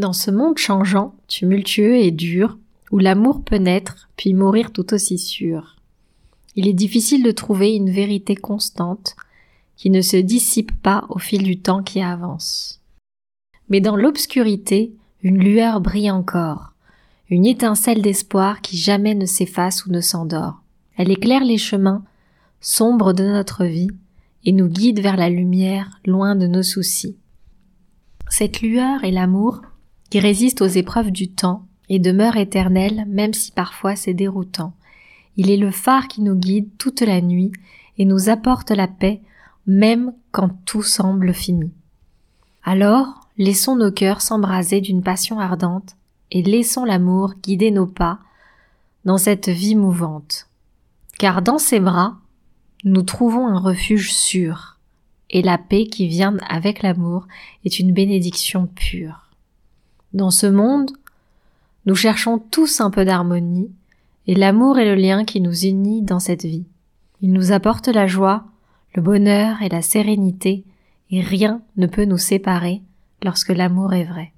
Dans ce monde changeant, tumultueux et dur, où l'amour peut naître puis mourir tout aussi sûr, il est difficile de trouver une vérité constante qui ne se dissipe pas au fil du temps qui avance. Mais dans l'obscurité, une lueur brille encore, une étincelle d'espoir qui jamais ne s'efface ou ne s'endort. Elle éclaire les chemins sombres de notre vie et nous guide vers la lumière loin de nos soucis. Cette lueur est l'amour qui résiste aux épreuves du temps et demeure éternel même si parfois c'est déroutant. Il est le phare qui nous guide toute la nuit et nous apporte la paix même quand tout semble fini. Alors, laissons nos cœurs s'embraser d'une passion ardente et laissons l'amour guider nos pas dans cette vie mouvante. Car dans ses bras, nous trouvons un refuge sûr, et la paix qui vient avec l'amour est une bénédiction pure. Dans ce monde, nous cherchons tous un peu d'harmonie, et l'amour est le lien qui nous unit dans cette vie. Il nous apporte la joie, le bonheur et la sérénité, et rien ne peut nous séparer lorsque l'amour est vrai.